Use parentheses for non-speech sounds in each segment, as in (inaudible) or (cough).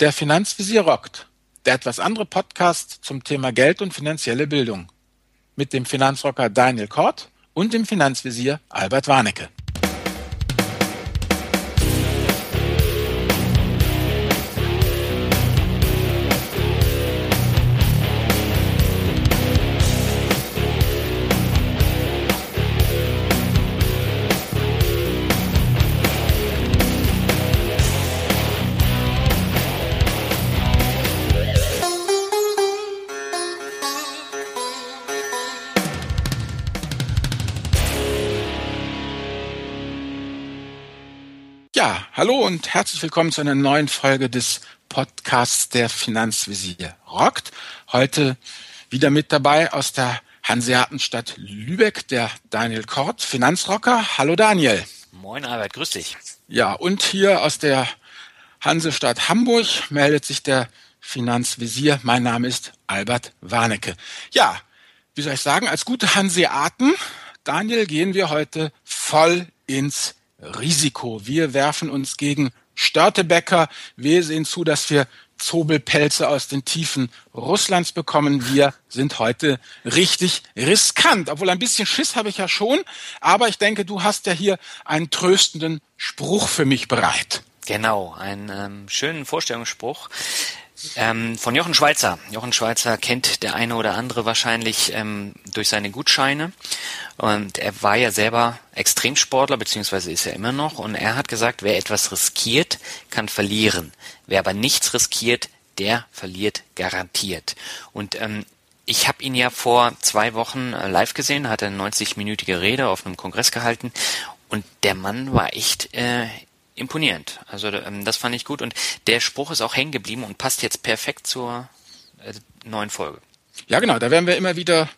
Der Finanzvisier rockt. Der etwas andere Podcast zum Thema Geld und finanzielle Bildung. Mit dem Finanzrocker Daniel Kort und dem Finanzvisier Albert Warnecke. Hallo und herzlich willkommen zu einer neuen Folge des Podcasts der Finanzvisier rockt. Heute wieder mit dabei aus der Hanseatenstadt Lübeck, der Daniel Kort, Finanzrocker. Hallo Daniel. Moin Albert, grüß dich. Ja, und hier aus der Hansestadt Hamburg meldet sich der Finanzvisier. Mein Name ist Albert Warnecke. Ja, wie soll ich sagen, als gute Hanseaten, Daniel, gehen wir heute voll ins Risiko. Wir werfen uns gegen Störtebecker. Wir sehen zu, dass wir Zobelpelze aus den Tiefen Russlands bekommen. Wir sind heute richtig riskant. Obwohl ein bisschen Schiss habe ich ja schon. Aber ich denke, du hast ja hier einen tröstenden Spruch für mich bereit. Genau, einen ähm, schönen Vorstellungsspruch. Ähm, von Jochen Schweizer. Jochen Schweizer kennt der eine oder andere wahrscheinlich ähm, durch seine Gutscheine. Und er war ja selber Extremsportler, beziehungsweise ist er immer noch. Und er hat gesagt, wer etwas riskiert, kann verlieren. Wer aber nichts riskiert, der verliert garantiert. Und ähm, ich habe ihn ja vor zwei Wochen äh, live gesehen, hat eine 90-minütige Rede auf einem Kongress gehalten. Und der Mann war echt äh, imponierend. Also ähm, das fand ich gut und der Spruch ist auch hängen geblieben und passt jetzt perfekt zur äh, neuen Folge. Ja, genau, da werden wir immer wieder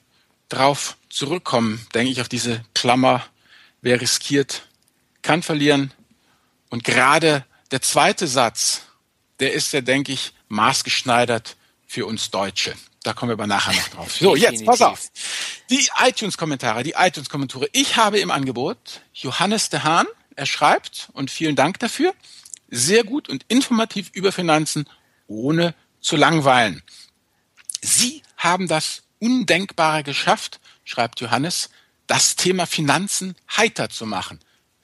drauf zurückkommen, denke ich, auf diese Klammer, wer riskiert, kann verlieren. Und gerade der zweite Satz, der ist ja, denke ich, maßgeschneidert für uns Deutsche. Da kommen wir aber nachher noch drauf. So, (laughs) jetzt, pass auf. Die iTunes-Kommentare, die iTunes-Kommentare. Ich habe im Angebot Johannes de Hahn, er schreibt, und vielen Dank dafür, sehr gut und informativ über Finanzen, ohne zu langweilen. Sie haben das Undenkbare geschafft, schreibt Johannes, das Thema Finanzen heiter zu machen.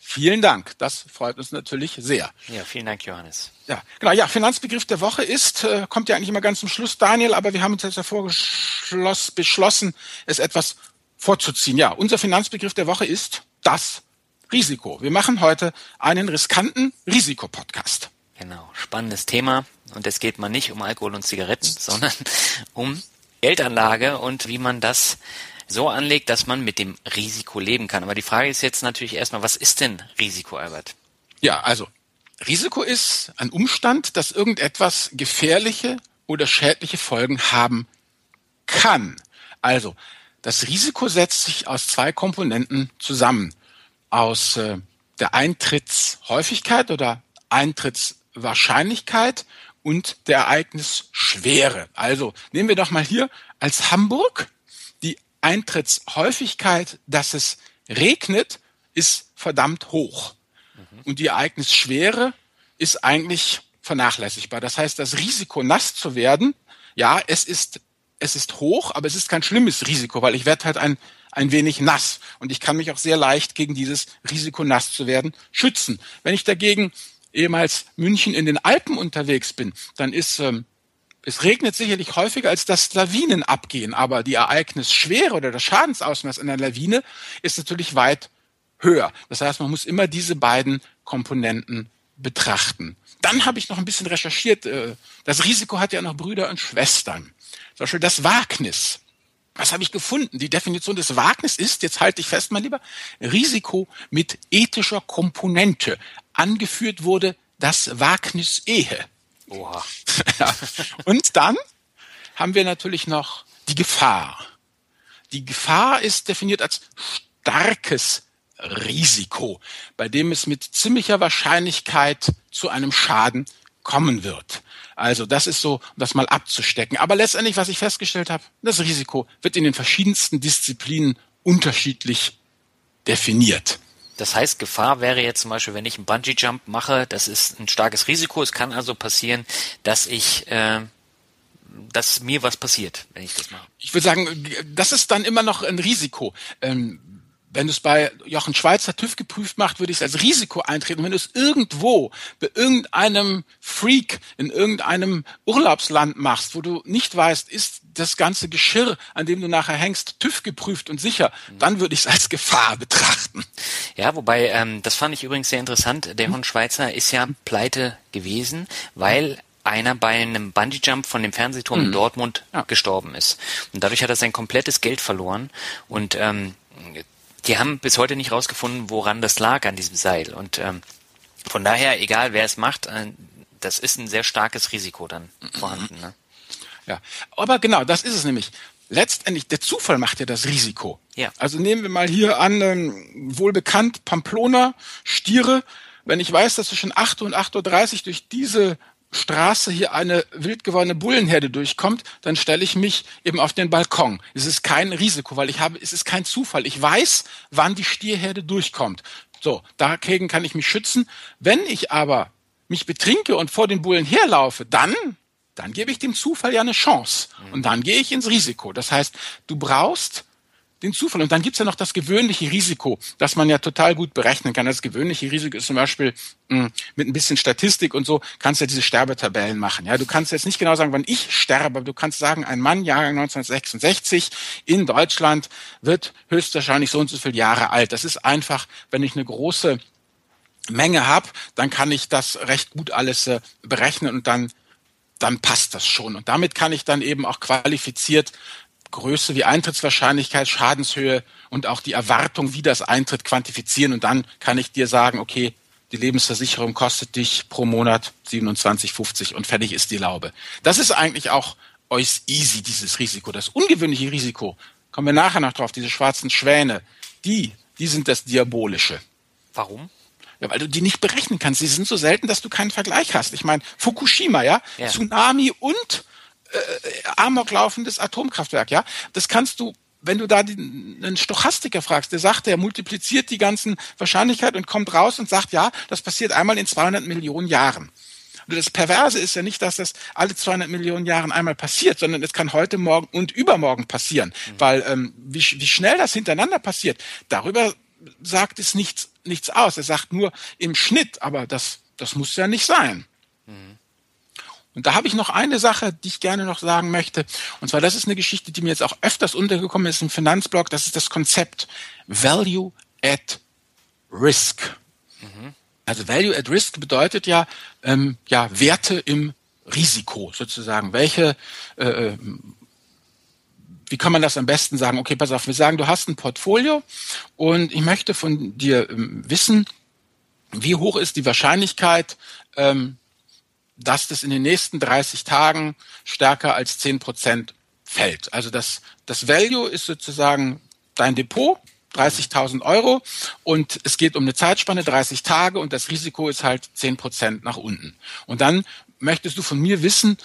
Vielen Dank. Das freut uns natürlich sehr. Ja, vielen Dank, Johannes. Ja, genau. Ja, Finanzbegriff der Woche ist, äh, kommt ja eigentlich immer ganz zum Schluss, Daniel, aber wir haben uns jetzt davor beschlossen, es etwas vorzuziehen. Ja, unser Finanzbegriff der Woche ist das Risiko. Wir machen heute einen riskanten Risikopodcast. Genau, spannendes Thema. Und es geht mal nicht um Alkohol und Zigaretten, sondern um Geldanlage und wie man das so anlegt, dass man mit dem Risiko leben kann. Aber die Frage ist jetzt natürlich erstmal, was ist denn Risiko, Albert? Ja, also Risiko ist ein Umstand, dass irgendetwas gefährliche oder schädliche Folgen haben kann. Also das Risiko setzt sich aus zwei Komponenten zusammen aus äh, der Eintrittshäufigkeit oder Eintrittswahrscheinlichkeit und der Ereignisschwere. Also nehmen wir doch mal hier als Hamburg die Eintrittshäufigkeit, dass es regnet, ist verdammt hoch. Mhm. Und die Ereignisschwere ist eigentlich vernachlässigbar. Das heißt, das Risiko, nass zu werden, ja, es ist, es ist hoch, aber es ist kein schlimmes Risiko, weil ich werde halt ein ein wenig nass. Und ich kann mich auch sehr leicht gegen dieses Risiko, nass zu werden, schützen. Wenn ich dagegen ehemals München in den Alpen unterwegs bin, dann ist ähm, es regnet sicherlich häufiger, als dass Lawinen abgehen, aber die Ereignisschwere oder das Schadensausmaß einer Lawine ist natürlich weit höher. Das heißt, man muss immer diese beiden Komponenten betrachten. Dann habe ich noch ein bisschen recherchiert. Äh, das Risiko hat ja noch Brüder und Schwestern. Zum Beispiel das Wagnis. Was habe ich gefunden? Die Definition des Wagnis ist, jetzt halte ich fest, mein Lieber, Risiko mit ethischer Komponente. Angeführt wurde das Wagnis Ehe. Oha. (laughs) Und dann haben wir natürlich noch die Gefahr. Die Gefahr ist definiert als starkes Risiko, bei dem es mit ziemlicher Wahrscheinlichkeit zu einem Schaden kommen wird. Also das ist so, um das mal abzustecken. Aber letztendlich, was ich festgestellt habe, das Risiko wird in den verschiedensten Disziplinen unterschiedlich definiert. Das heißt, Gefahr wäre jetzt zum Beispiel, wenn ich einen Bungee-Jump mache, das ist ein starkes Risiko. Es kann also passieren, dass ich äh, dass mir was passiert, wenn ich das mache. Ich würde sagen, das ist dann immer noch ein Risiko. Ähm, wenn du es bei Jochen Schweizer TÜV geprüft macht, würde ich es als Risiko eintreten. wenn du es irgendwo bei irgendeinem Freak in irgendeinem Urlaubsland machst, wo du nicht weißt, ist das ganze Geschirr, an dem du nachher hängst, TÜV geprüft und sicher, dann würde ich es als Gefahr betrachten. Ja, wobei, ähm, das fand ich übrigens sehr interessant. Der Jochen Schweizer ist ja pleite gewesen, weil einer bei einem Bungee-Jump von dem Fernsehturm mhm. in Dortmund ja. gestorben ist. Und dadurch hat er sein komplettes Geld verloren. Und ähm, die haben bis heute nicht rausgefunden, woran das lag an diesem Seil. Und ähm, von daher, egal wer es macht, äh, das ist ein sehr starkes Risiko dann vorhanden. Ne? Ja, aber genau, das ist es nämlich. Letztendlich, der Zufall macht ja das Risiko. Ja. Also nehmen wir mal hier an, ähm, wohl bekannt, Pamplona, Stiere. Wenn ich weiß, dass zwischen 8 und 8.30 Uhr durch diese Straße hier eine wild gewordene Bullenherde durchkommt, dann stelle ich mich eben auf den Balkon. Es ist kein Risiko, weil ich habe, es ist kein Zufall. Ich weiß, wann die Stierherde durchkommt. So, dagegen kann ich mich schützen. Wenn ich aber mich betrinke und vor den Bullen herlaufe, dann, dann gebe ich dem Zufall ja eine Chance. Und dann gehe ich ins Risiko. Das heißt, du brauchst den Zufall. Und dann gibt's ja noch das gewöhnliche Risiko, das man ja total gut berechnen kann. Das gewöhnliche Risiko ist zum Beispiel hm, mit ein bisschen Statistik und so, kannst du ja diese Sterbetabellen machen. Ja, du kannst jetzt nicht genau sagen, wann ich sterbe, aber du kannst sagen, ein Mann, Jahrgang 1966 in Deutschland wird höchstwahrscheinlich so und so viele Jahre alt. Das ist einfach, wenn ich eine große Menge habe, dann kann ich das recht gut alles äh, berechnen und dann dann passt das schon. Und damit kann ich dann eben auch qualifiziert Größe wie Eintrittswahrscheinlichkeit, Schadenshöhe und auch die Erwartung, wie das eintritt, quantifizieren. Und dann kann ich dir sagen, okay, die Lebensversicherung kostet dich pro Monat 27,50 und fertig ist die Laube. Das ist eigentlich auch euch easy, dieses Risiko. Das ungewöhnliche Risiko, kommen wir nachher noch drauf, diese schwarzen Schwäne, die, die sind das Diabolische. Warum? Ja, weil du die nicht berechnen kannst. Sie sind so selten, dass du keinen Vergleich hast. Ich meine, Fukushima, ja, ja. Tsunami und äh, Amok laufendes Atomkraftwerk, ja. Das kannst du wenn du da den, einen Stochastiker fragst, der sagt, der multipliziert die ganzen Wahrscheinlichkeiten und kommt raus und sagt, ja, das passiert einmal in 200 Millionen Jahren. Und das Perverse ist ja nicht, dass das alle 200 Millionen Jahren einmal passiert, sondern es kann heute, morgen und übermorgen passieren. Mhm. Weil ähm, wie, wie schnell das hintereinander passiert, darüber sagt es nichts, nichts aus. Er sagt nur im Schnitt, aber das, das muss ja nicht sein. Mhm. Und da habe ich noch eine Sache, die ich gerne noch sagen möchte. Und zwar, das ist eine Geschichte, die mir jetzt auch öfters untergekommen ist im Finanzblog. Das ist das Konzept Value at Risk. Mhm. Also Value at Risk bedeutet ja, ähm, ja Werte im Risiko sozusagen. Welche äh, äh, wie kann man das am besten sagen? Okay, pass auf, wir sagen, du hast ein Portfolio und ich möchte von dir ähm, wissen, wie hoch ist die Wahrscheinlichkeit, ähm, dass das in den nächsten 30 Tagen stärker als 10 Prozent fällt. Also das, das Value ist sozusagen dein Depot, 30.000 Euro und es geht um eine Zeitspanne 30 Tage und das Risiko ist halt 10 Prozent nach unten. Und dann möchtest du von mir wissen,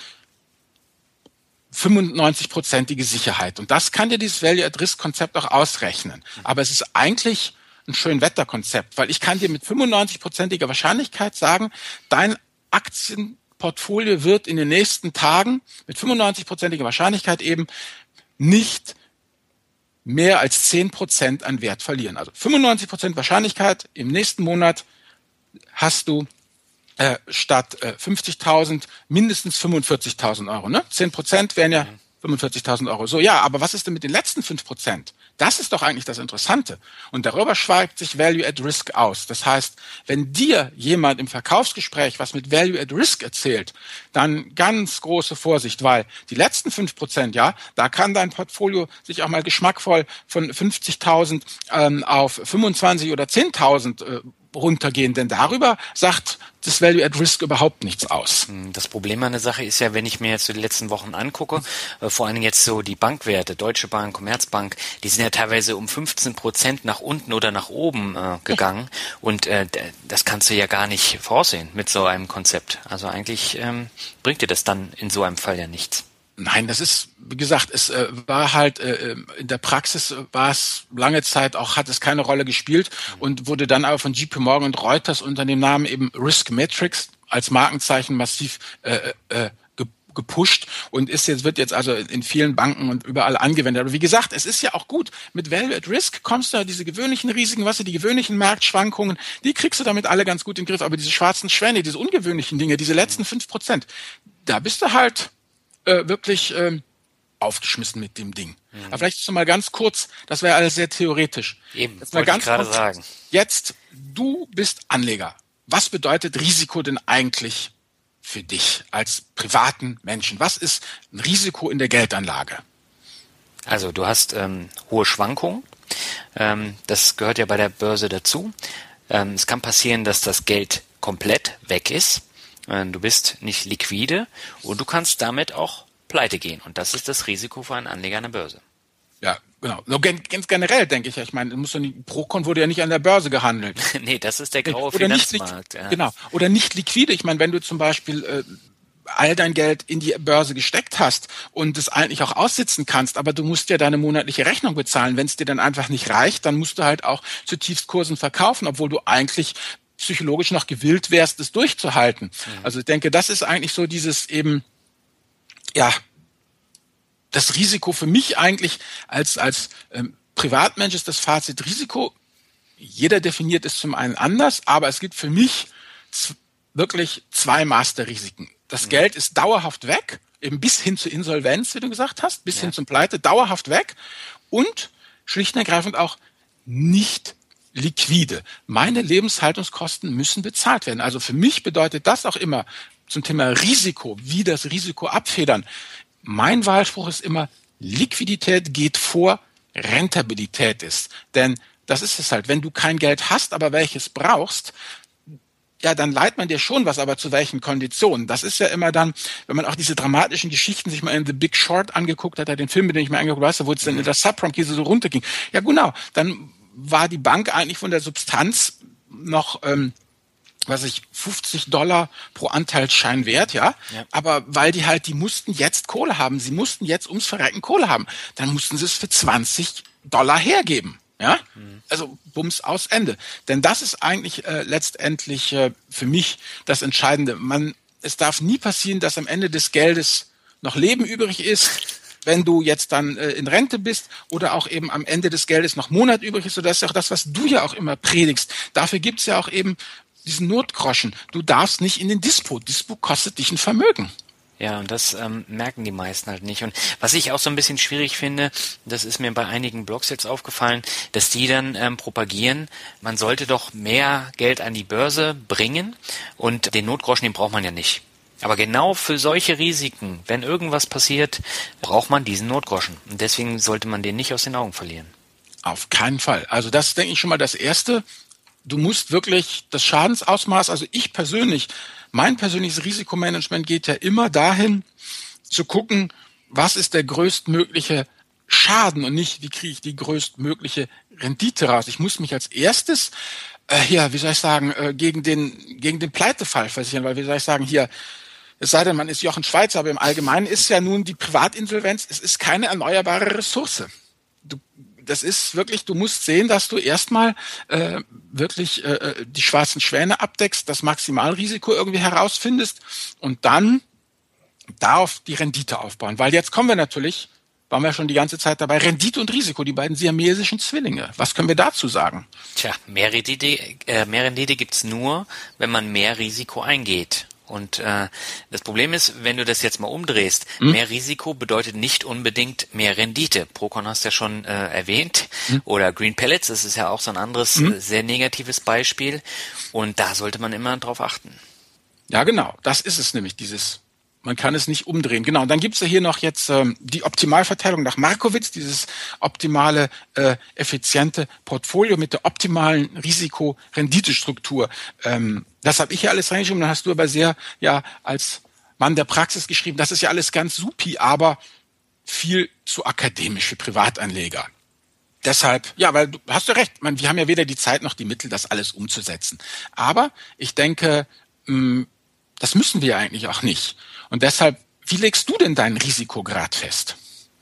95-prozentige Sicherheit. Und das kann dir dieses Value at Risk Konzept auch ausrechnen. Aber es ist eigentlich ein schön Wetterkonzept, weil ich kann dir mit 95-prozentiger Wahrscheinlichkeit sagen, dein Aktien Portfolio wird in den nächsten Tagen mit 95-prozentiger Wahrscheinlichkeit eben nicht mehr als 10 Prozent an Wert verlieren. Also 95 Prozent Wahrscheinlichkeit im nächsten Monat hast du äh, statt äh, 50.000 mindestens 45.000 Euro. Ne? 10 Prozent wären ja 45.000 Euro. So, ja, aber was ist denn mit den letzten 5 Prozent? Das ist doch eigentlich das Interessante. Und darüber schweigt sich Value at Risk aus. Das heißt, wenn dir jemand im Verkaufsgespräch was mit Value at Risk erzählt, dann ganz große Vorsicht, weil die letzten 5 Prozent, ja, da kann dein Portfolio sich auch mal geschmackvoll von 50.000 ähm, auf 25 oder 10.000 äh, runtergehen, denn darüber sagt das Value at Risk überhaupt nichts aus. Hm, das Problem an der Sache ist ja, wenn ich mir jetzt so die letzten Wochen angucke, äh, vor allen Dingen jetzt so die Bankwerte, Deutsche Bank, Commerzbank, die sind ja teilweise um 15 Prozent nach unten oder nach oben äh, gegangen und äh, das kannst du ja gar nicht vorsehen mit so einem Konzept. Also eigentlich ähm, bringt dir das dann in so einem Fall ja nichts. Nein, das ist, wie gesagt, es äh, war halt äh, in der Praxis war es lange Zeit auch, hat es keine Rolle gespielt und wurde dann aber von JP Morgan und Reuters unter dem Namen eben Risk Matrix als Markenzeichen massiv äh, äh, gepusht und ist jetzt, wird jetzt also in vielen Banken und überall angewendet. Aber wie gesagt, es ist ja auch gut. Mit Value at Risk kommst du ja diese gewöhnlichen Risiken, was du, die gewöhnlichen Marktschwankungen, die kriegst du damit alle ganz gut in den Griff. Aber diese schwarzen Schwäne, diese ungewöhnlichen Dinge, diese letzten fünf Prozent, da bist du halt äh, wirklich äh, aufgeschmissen mit dem Ding. Mhm. Aber vielleicht so mal ganz kurz, das wäre alles sehr theoretisch. Eben, jetzt mal ganz kurz, sagen. Jetzt, du bist Anleger. Was bedeutet Risiko denn eigentlich für dich als privaten Menschen? Was ist ein Risiko in der Geldanlage? Also du hast ähm, hohe Schwankungen. Ähm, das gehört ja bei der Börse dazu. Ähm, es kann passieren, dass das Geld komplett weg ist. Äh, du bist nicht liquide und du kannst damit auch pleite gehen. Und das ist das Risiko für einen Anleger an der Börse. Ja, genau. So ganz generell denke ich ja. Ich meine, muss nicht, Procon wurde ja nicht an der Börse gehandelt. (laughs) nee, das ist der graue oder Finanzmarkt. Nicht, ja. Genau. Oder nicht liquide. Ich meine, wenn du zum Beispiel äh, all dein Geld in die Börse gesteckt hast und es eigentlich auch aussitzen kannst, aber du musst ja deine monatliche Rechnung bezahlen. Wenn es dir dann einfach nicht reicht, dann musst du halt auch zu Tiefstkursen verkaufen, obwohl du eigentlich psychologisch noch gewillt wärst, es durchzuhalten. Mhm. Also ich denke, das ist eigentlich so dieses eben, ja, das Risiko für mich eigentlich als, als ähm, Privatmensch ist das Fazit Risiko. Jeder definiert es zum einen anders, aber es gibt für mich wirklich zwei Masterrisiken. Das mhm. Geld ist dauerhaft weg, eben bis hin zur Insolvenz, wie du gesagt hast, bis ja. hin zum Pleite, dauerhaft weg und schlicht und ergreifend auch nicht liquide. Meine Lebenshaltungskosten müssen bezahlt werden. Also für mich bedeutet das auch immer zum Thema Risiko, wie das Risiko abfedern. Mein Wahlspruch ist immer, Liquidität geht vor Rentabilität ist. Denn das ist es halt, wenn du kein Geld hast, aber welches brauchst, ja, dann leiht man dir schon was, aber zu welchen Konditionen? Das ist ja immer dann, wenn man auch diese dramatischen Geschichten sich mal in The Big Short angeguckt hat, den Film, den ich mir angeguckt habe, wo es dann in der Subprime-Krise so runterging. Ja, genau. Dann war die Bank eigentlich von der Substanz noch ähm, was ich 50 Dollar pro Anteilsschein wert, ja? ja. Aber weil die halt, die mussten jetzt Kohle haben, sie mussten jetzt ums Verrecken Kohle haben, dann mussten sie es für 20 Dollar hergeben, ja? Mhm. Also Bums aus Ende. Denn das ist eigentlich äh, letztendlich äh, für mich das Entscheidende. Man, es darf nie passieren, dass am Ende des Geldes noch Leben übrig ist wenn du jetzt dann äh, in Rente bist oder auch eben am Ende des Geldes noch Monat übrig ist. So das ist ja auch das, was du ja auch immer predigst. Dafür gibt's ja auch eben diesen Notgroschen. Du darfst nicht in den Dispo. Dispo kostet dich ein Vermögen. Ja, und das ähm, merken die meisten halt nicht. Und was ich auch so ein bisschen schwierig finde, das ist mir bei einigen Blogs jetzt aufgefallen, dass die dann ähm, propagieren, man sollte doch mehr Geld an die Börse bringen und den Notgroschen, den braucht man ja nicht. Aber genau für solche Risiken, wenn irgendwas passiert, braucht man diesen Notgroschen. Und deswegen sollte man den nicht aus den Augen verlieren. Auf keinen Fall. Also das ist, denke ich, schon mal das Erste du musst wirklich das Schadensausmaß, also ich persönlich, mein persönliches Risikomanagement geht ja immer dahin, zu gucken, was ist der größtmögliche Schaden und nicht, wie kriege ich die größtmögliche Rendite raus. Ich muss mich als erstes, äh, ja, wie soll ich sagen, äh, gegen den, gegen den Pleitefall versichern, weil wie soll ich sagen, hier, es sei denn, man ist Jochen Schweizer, aber im Allgemeinen ist ja nun die Privatinsolvenz, es ist keine erneuerbare Ressource. Du das ist wirklich, du musst sehen, dass du erstmal äh, wirklich äh, äh, die schwarzen Schwäne abdeckst, das Maximalrisiko irgendwie herausfindest und dann darauf die Rendite aufbauen. Weil jetzt kommen wir natürlich, waren wir schon die ganze Zeit dabei, Rendite und Risiko, die beiden siamesischen Zwillinge. Was können wir dazu sagen? Tja, mehr Rendite, äh, mehr Rendite gibt's nur, wenn man mehr Risiko eingeht. Und äh, das Problem ist, wenn du das jetzt mal umdrehst, mhm. mehr Risiko bedeutet nicht unbedingt mehr Rendite. Procon hast du ja schon äh, erwähnt. Mhm. Oder Green Pellets, das ist ja auch so ein anderes mhm. sehr negatives Beispiel. Und da sollte man immer drauf achten. Ja, genau. Das ist es nämlich, dieses man kann es nicht umdrehen. Genau. Und dann gibt's ja hier noch jetzt ähm, die Optimalverteilung nach Markowitz, dieses optimale, äh, effiziente Portfolio mit der optimalen Risiko-Renditestruktur. Ähm, das habe ich ja alles reingeschrieben. Dann hast du aber sehr, ja, als Mann der Praxis geschrieben. Das ist ja alles ganz supi, aber viel zu akademisch für Privatanleger. Deshalb, ja, weil du hast du recht, man, wir haben ja weder die Zeit noch die Mittel, das alles umzusetzen. Aber ich denke, mh, das müssen wir eigentlich auch nicht. Und deshalb Wie legst du denn deinen Risikograd fest?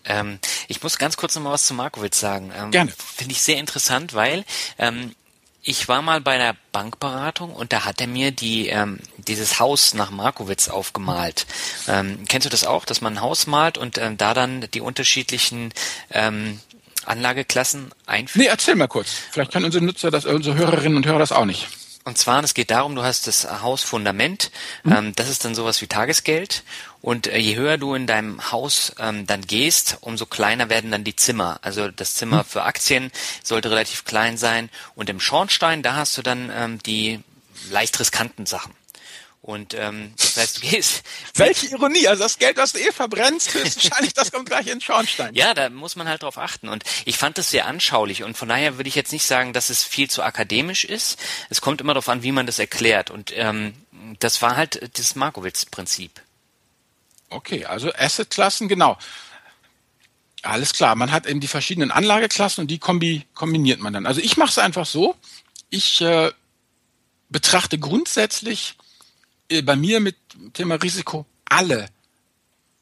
Ähm, ich muss ganz kurz noch mal was zu Markowitz sagen. Ähm, Gerne. Finde ich sehr interessant, weil ähm, ich war mal bei der Bankberatung und da hat er mir die ähm, dieses Haus nach Markowitz aufgemalt. Ähm, kennst du das auch, dass man ein Haus malt und ähm, da dann die unterschiedlichen ähm, Anlageklassen einführt? Nee, erzähl mal kurz. Vielleicht können unsere Nutzer das, unsere Hörerinnen und Hörer das auch nicht. Und zwar, es geht darum, du hast das Hausfundament, mhm. ähm, das ist dann sowas wie Tagesgeld. Und äh, je höher du in deinem Haus ähm, dann gehst, umso kleiner werden dann die Zimmer. Also das Zimmer mhm. für Aktien sollte relativ klein sein. Und im Schornstein, da hast du dann ähm, die leicht riskanten Sachen. Und ähm, das heißt, du gehst. (laughs) Welche Ironie! Also das Geld, was du eh verbrennst, wahrscheinlich, das kommt gleich in Schornstein. Ja, da muss man halt drauf achten. Und ich fand das sehr anschaulich. Und von daher würde ich jetzt nicht sagen, dass es viel zu akademisch ist. Es kommt immer darauf an, wie man das erklärt. Und ähm, das war halt das Markowitz-Prinzip. Okay, also Assetklassen, genau. Alles klar, man hat eben die verschiedenen Anlageklassen und die kombi kombiniert man dann. Also ich mache es einfach so, ich äh, betrachte grundsätzlich bei mir mit Thema Risiko alle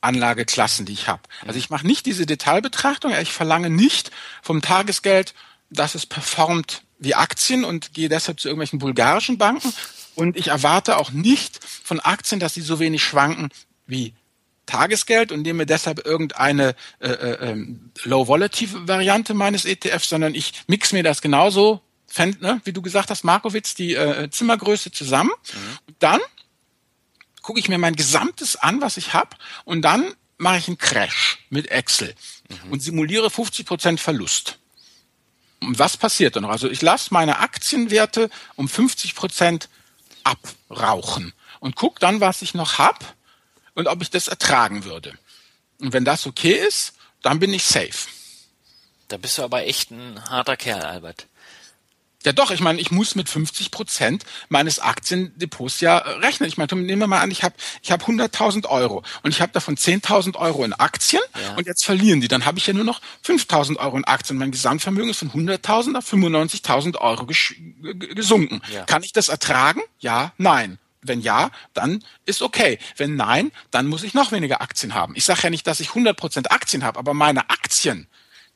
Anlageklassen, die ich habe. Also ich mache nicht diese Detailbetrachtung, ich verlange nicht vom Tagesgeld, dass es performt wie Aktien und gehe deshalb zu irgendwelchen bulgarischen Banken. Und ich erwarte auch nicht von Aktien, dass sie so wenig schwanken wie Tagesgeld und nehme deshalb irgendeine äh, äh, ähm, Low-Volative-Variante meines ETFs, sondern ich mix mir das genauso, fänd, ne, wie du gesagt hast, Markowitz, die äh, Zimmergröße zusammen. Mhm. Dann gucke ich mir mein Gesamtes an, was ich habe, und dann mache ich einen Crash mit Excel mhm. und simuliere 50% Verlust. Und was passiert dann noch? Also ich lasse meine Aktienwerte um 50% abrauchen und gucke dann, was ich noch hab und ob ich das ertragen würde. Und wenn das okay ist, dann bin ich safe. Da bist du aber echt ein harter Kerl, Albert. Ja doch, ich meine, ich muss mit 50 Prozent meines Aktiendepots ja äh, rechnen. Ich meine, nehmen wir mal an, ich habe ich hab 100.000 Euro und ich habe davon 10.000 Euro in Aktien ja. und jetzt verlieren die. Dann habe ich ja nur noch 5.000 Euro in Aktien. Mein Gesamtvermögen ist von 100.000 auf 95.000 Euro gesunken. Ja. Kann ich das ertragen? Ja, nein. Wenn ja, dann ist okay. Wenn nein, dann muss ich noch weniger Aktien haben. Ich sage ja nicht, dass ich 100% Aktien habe, aber meine Aktien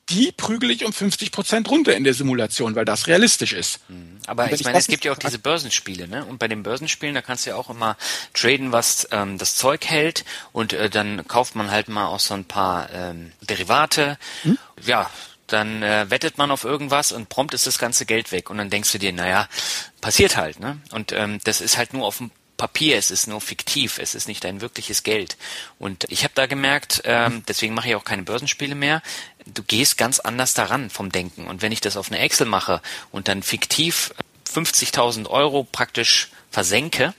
die prügel ich um 50 Prozent runter in der Simulation, weil das realistisch ist. Mhm. Aber ich, ich meine, es gibt ja auch diese Börsenspiele, ne? Und bei den Börsenspielen, da kannst du ja auch immer traden, was ähm, das Zeug hält und äh, dann kauft man halt mal auch so ein paar ähm, Derivate. Hm? Ja, dann äh, wettet man auf irgendwas und prompt ist das ganze Geld weg und dann denkst du dir, naja, passiert halt, ne? Und ähm, das ist halt nur auf dem Papier, es ist nur fiktiv, es ist nicht ein wirkliches Geld. Und ich habe da gemerkt, ähm, deswegen mache ich auch keine Börsenspiele mehr, du gehst ganz anders daran vom Denken. Und wenn ich das auf eine Excel mache und dann fiktiv 50.000 Euro praktisch versenke,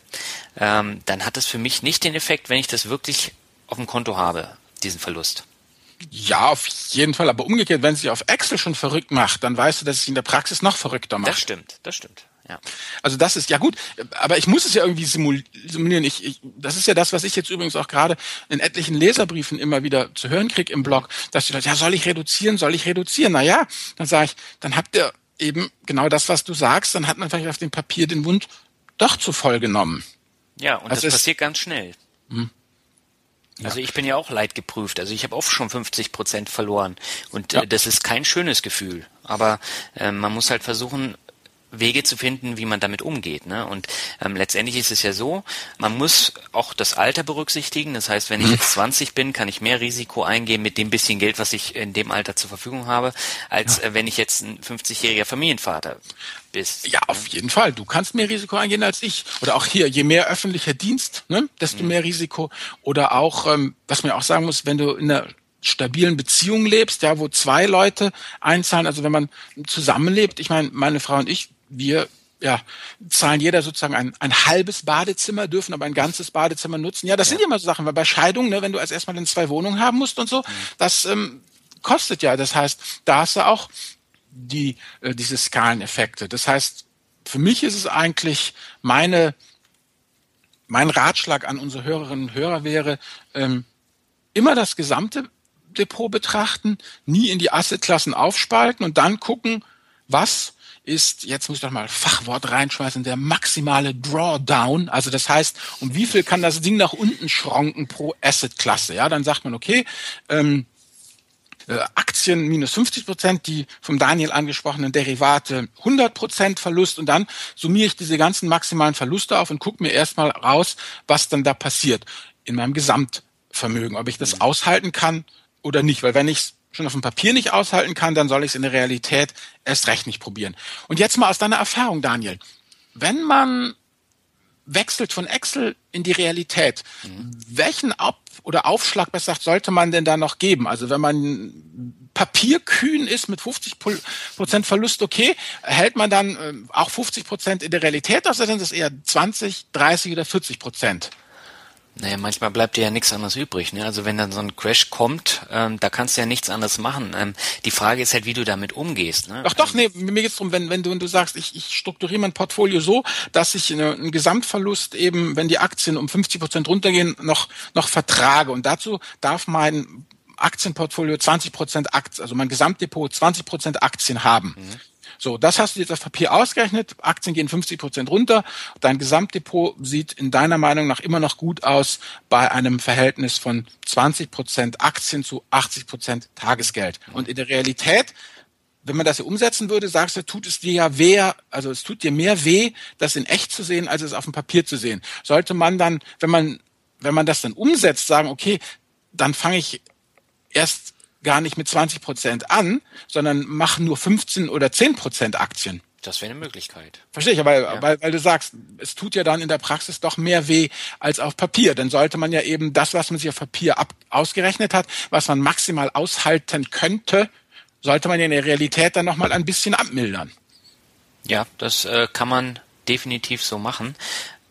ähm, dann hat das für mich nicht den Effekt, wenn ich das wirklich auf dem Konto habe, diesen Verlust. Ja, auf jeden Fall. Aber umgekehrt, wenn es sich auf Excel schon verrückt macht, dann weißt du, dass es sich in der Praxis noch verrückter macht. Das stimmt, das stimmt. Ja. Also das ist ja gut, aber ich muss es ja irgendwie simulieren. Ich, ich, das ist ja das, was ich jetzt übrigens auch gerade in etlichen Leserbriefen immer wieder zu hören kriege im Blog, dass die Leute, ja, soll ich reduzieren, soll ich reduzieren? Na ja, dann sage ich, dann habt ihr eben genau das, was du sagst, dann hat man vielleicht auf dem Papier den Wund doch zu voll genommen. Ja, und also das passiert ganz schnell. Hm. Also ich bin ja auch leidgeprüft. Also ich habe auch schon 50 Prozent verloren. Und äh, ja. das ist kein schönes Gefühl. Aber äh, man muss halt versuchen, Wege zu finden, wie man damit umgeht. Ne? Und ähm, letztendlich ist es ja so, man muss auch das Alter berücksichtigen. Das heißt, wenn ich mhm. jetzt 20 bin, kann ich mehr Risiko eingehen mit dem bisschen Geld, was ich in dem Alter zur Verfügung habe, als ja. äh, wenn ich jetzt ein 50-jähriger Familienvater bist. Ja, auf jeden Fall. Du kannst mehr Risiko eingehen als ich. Oder auch hier, je mehr öffentlicher Dienst, ne, desto mhm. mehr Risiko. Oder auch, ähm, was man auch sagen muss, wenn du in einer stabilen Beziehung lebst, ja, wo zwei Leute einzahlen, also wenn man zusammenlebt, ich meine, meine Frau und ich, wir ja, zahlen jeder sozusagen ein, ein halbes Badezimmer, dürfen aber ein ganzes Badezimmer nutzen. Ja, das ja. sind immer so Sachen, weil bei Scheidung, ne, wenn du als erstmal in zwei Wohnungen haben musst und so, mhm. das ähm, kostet ja. Das heißt, da hast du auch die, äh, diese Skaleneffekte. Das heißt, für mich ist es eigentlich meine, mein Ratschlag an unsere Hörerinnen und Hörer wäre, ähm, immer das gesamte Depot betrachten, nie in die Assetklassen aufspalten und dann gucken, was ist, jetzt muss ich doch mal Fachwort reinschmeißen, der maximale Drawdown. Also das heißt, um wie viel kann das Ding nach unten schranken pro Asset-Klasse? Ja, dann sagt man, okay, ähm, äh, Aktien minus 50 Prozent, die vom Daniel angesprochenen Derivate 100 Prozent Verlust und dann summiere ich diese ganzen maximalen Verluste auf und gucke mir erstmal raus, was dann da passiert in meinem Gesamtvermögen, ob ich das mhm. aushalten kann oder nicht, weil wenn ich es schon auf dem Papier nicht aushalten kann, dann soll ich es in der Realität erst recht nicht probieren. Und jetzt mal aus deiner Erfahrung, Daniel. Wenn man wechselt von Excel in die Realität. Mhm. Welchen Ab- oder Aufschlag, besser gesagt, sollte man denn da noch geben? Also wenn man papierkühn ist mit 50 Prozent Verlust, okay, hält man dann äh, auch 50 Prozent in der Realität oder sind es eher 20, 30 oder 40 Prozent? Naja, manchmal bleibt dir ja nichts anderes übrig. Ne? Also wenn dann so ein Crash kommt, ähm, da kannst du ja nichts anderes machen. Ähm, die Frage ist halt, wie du damit umgehst. Ne? Ach doch, nee, mir geht's drum, wenn, wenn, du, wenn du sagst, ich, ich strukturiere mein Portfolio so, dass ich eine, einen Gesamtverlust eben, wenn die Aktien um 50 Prozent runtergehen, noch, noch vertrage. Und dazu darf mein Aktienportfolio 20 Prozent Aktien, also mein Gesamtdepot 20 Prozent Aktien haben. Mhm. So, das hast du jetzt auf Papier ausgerechnet. Aktien gehen 50 Prozent runter. Dein Gesamtdepot sieht in deiner Meinung nach immer noch gut aus bei einem Verhältnis von 20 Prozent Aktien zu 80 Prozent Tagesgeld. Und in der Realität wenn man das hier umsetzen würde, sagst du, tut es dir ja weh, also es tut dir mehr weh, das in echt zu sehen, als es auf dem Papier zu sehen. Sollte man dann, wenn man, wenn man das dann umsetzt, sagen, okay, dann fange ich erst gar nicht mit 20 Prozent an, sondern machen nur 15 oder 10 Prozent Aktien. Das wäre eine Möglichkeit. Verstehe ich, aber ja. weil, weil du sagst, es tut ja dann in der Praxis doch mehr weh als auf Papier. Dann sollte man ja eben das, was man sich auf Papier ab, ausgerechnet hat, was man maximal aushalten könnte, sollte man ja in der Realität dann nochmal ein bisschen abmildern. Ja, das äh, kann man definitiv so machen.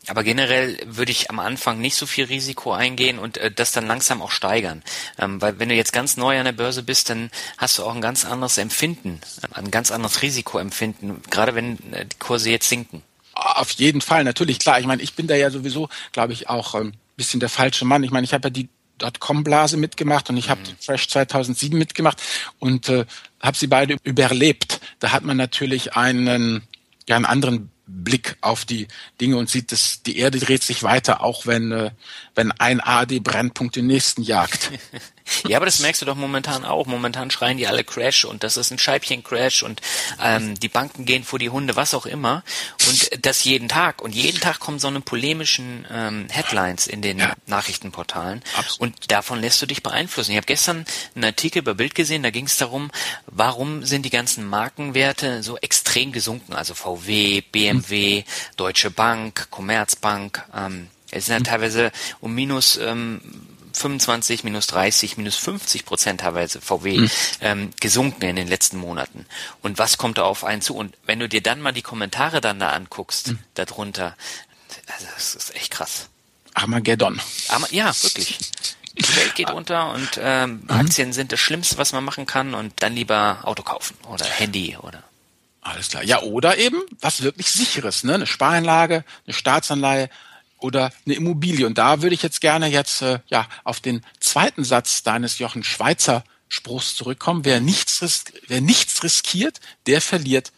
Aber generell würde ich am Anfang nicht so viel Risiko eingehen und äh, das dann langsam auch steigern. Ähm, weil wenn du jetzt ganz neu an der Börse bist, dann hast du auch ein ganz anderes Empfinden, ein ganz anderes Risikoempfinden, gerade wenn äh, die Kurse jetzt sinken. Auf jeden Fall, natürlich, klar. Ich meine, ich bin da ja sowieso, glaube ich, auch ein ähm, bisschen der falsche Mann. Ich meine, ich habe ja die Dotcom-Blase mitgemacht und ich habe mhm. Fresh 2007 mitgemacht und äh, habe sie beide überlebt. Da hat man natürlich einen ja einen anderen Blick auf die Dinge und sieht, dass die Erde dreht sich weiter, auch wenn, äh, wenn ein ARD-Brennpunkt den nächsten jagt. (laughs) Ja, aber das merkst du doch momentan auch. Momentan schreien die alle Crash und das ist ein Scheibchen-Crash und ähm, die Banken gehen vor die Hunde, was auch immer. Und das jeden Tag. Und jeden Tag kommen so eine polemischen ähm, Headlines in den ja. Nachrichtenportalen. Absolut. Und davon lässt du dich beeinflussen. Ich habe gestern einen Artikel bei Bild gesehen, da ging es darum, warum sind die ganzen Markenwerte so extrem gesunken? Also VW, BMW, hm. Deutsche Bank, Commerzbank. Ähm, es sind ja teilweise um minus ähm, 25, minus 30, minus 50 Prozent teilweise VW mhm. ähm, gesunken in den letzten Monaten. Und was kommt da auf einen zu? Und wenn du dir dann mal die Kommentare dann da anguckst, mhm. darunter, also das ist echt krass. Armageddon. Arma ja, wirklich. Die Welt geht unter und ähm, mhm. Aktien sind das Schlimmste, was man machen kann und dann lieber Auto kaufen oder Handy oder alles klar. Ja, oder eben was wirklich sicheres, ne? Eine Sparanlage, eine Staatsanleihe, oder eine Immobilie. Und da würde ich jetzt gerne jetzt äh, ja auf den zweiten Satz deines Jochen Schweizer Spruchs zurückkommen. Wer nichts, risk wer nichts riskiert, der verliert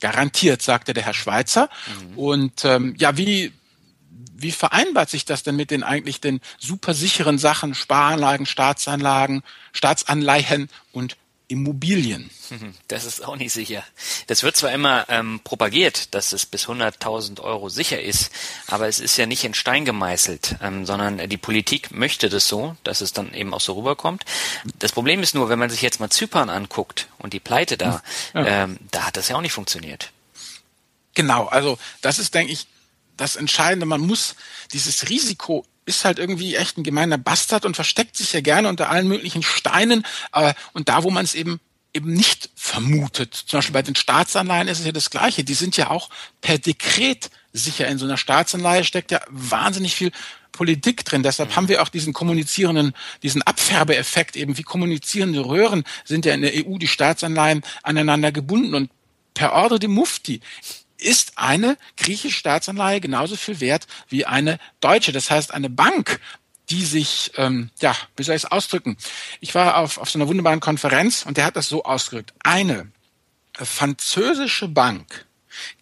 garantiert, sagte der Herr Schweizer. Mhm. Und ähm, ja, wie wie vereinbart sich das denn mit den eigentlich den super sicheren Sachen, Sparanlagen, Staatsanlagen, Staatsanleihen und Immobilien. (laughs) Das ist auch nicht sicher. Das wird zwar immer ähm, propagiert, dass es bis 100.000 Euro sicher ist, aber es ist ja nicht in Stein gemeißelt, ähm, sondern die Politik möchte das so, dass es dann eben auch so rüberkommt. Das Problem ist nur, wenn man sich jetzt mal Zypern anguckt und die Pleite da, ja. ähm, da hat das ja auch nicht funktioniert. Genau, also das ist, denke ich, das Entscheidende. Man muss dieses Risiko ist halt irgendwie echt ein gemeiner Bastard und versteckt sich ja gerne unter allen möglichen Steinen. Äh, und da, wo man es eben eben nicht vermutet. Zum Beispiel bei den Staatsanleihen ist es ja das Gleiche. Die sind ja auch per Dekret sicher. In so einer Staatsanleihe steckt ja wahnsinnig viel Politik drin. Deshalb mhm. haben wir auch diesen kommunizierenden, diesen Abfärbeeffekt eben wie kommunizierende Röhren sind ja in der EU die Staatsanleihen aneinander gebunden und per Ordre de Mufti ist eine griechische Staatsanleihe genauso viel wert wie eine deutsche. Das heißt, eine Bank, die sich, ähm, ja, wie soll ich es ausdrücken? Ich war auf, auf so einer wunderbaren Konferenz und der hat das so ausgedrückt. Eine französische Bank,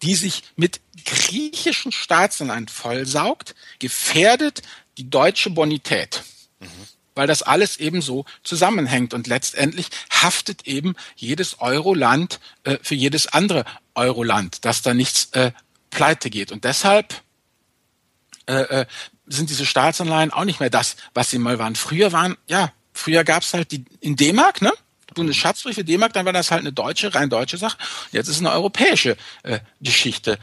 die sich mit griechischen Staatsanleihen vollsaugt, gefährdet die deutsche Bonität. Mhm. Weil das alles eben so zusammenhängt und letztendlich haftet eben jedes Euroland äh, für jedes andere Euroland, dass da nichts äh, pleite geht. Und deshalb äh, äh, sind diese Staatsanleihen auch nicht mehr das, was sie mal waren. Früher waren, ja, früher gab es halt die in D-Mark, ne? Bundesschatzbriefe D-Mark, dann war das halt eine deutsche, rein deutsche Sache. Jetzt ist eine europäische äh, Geschichte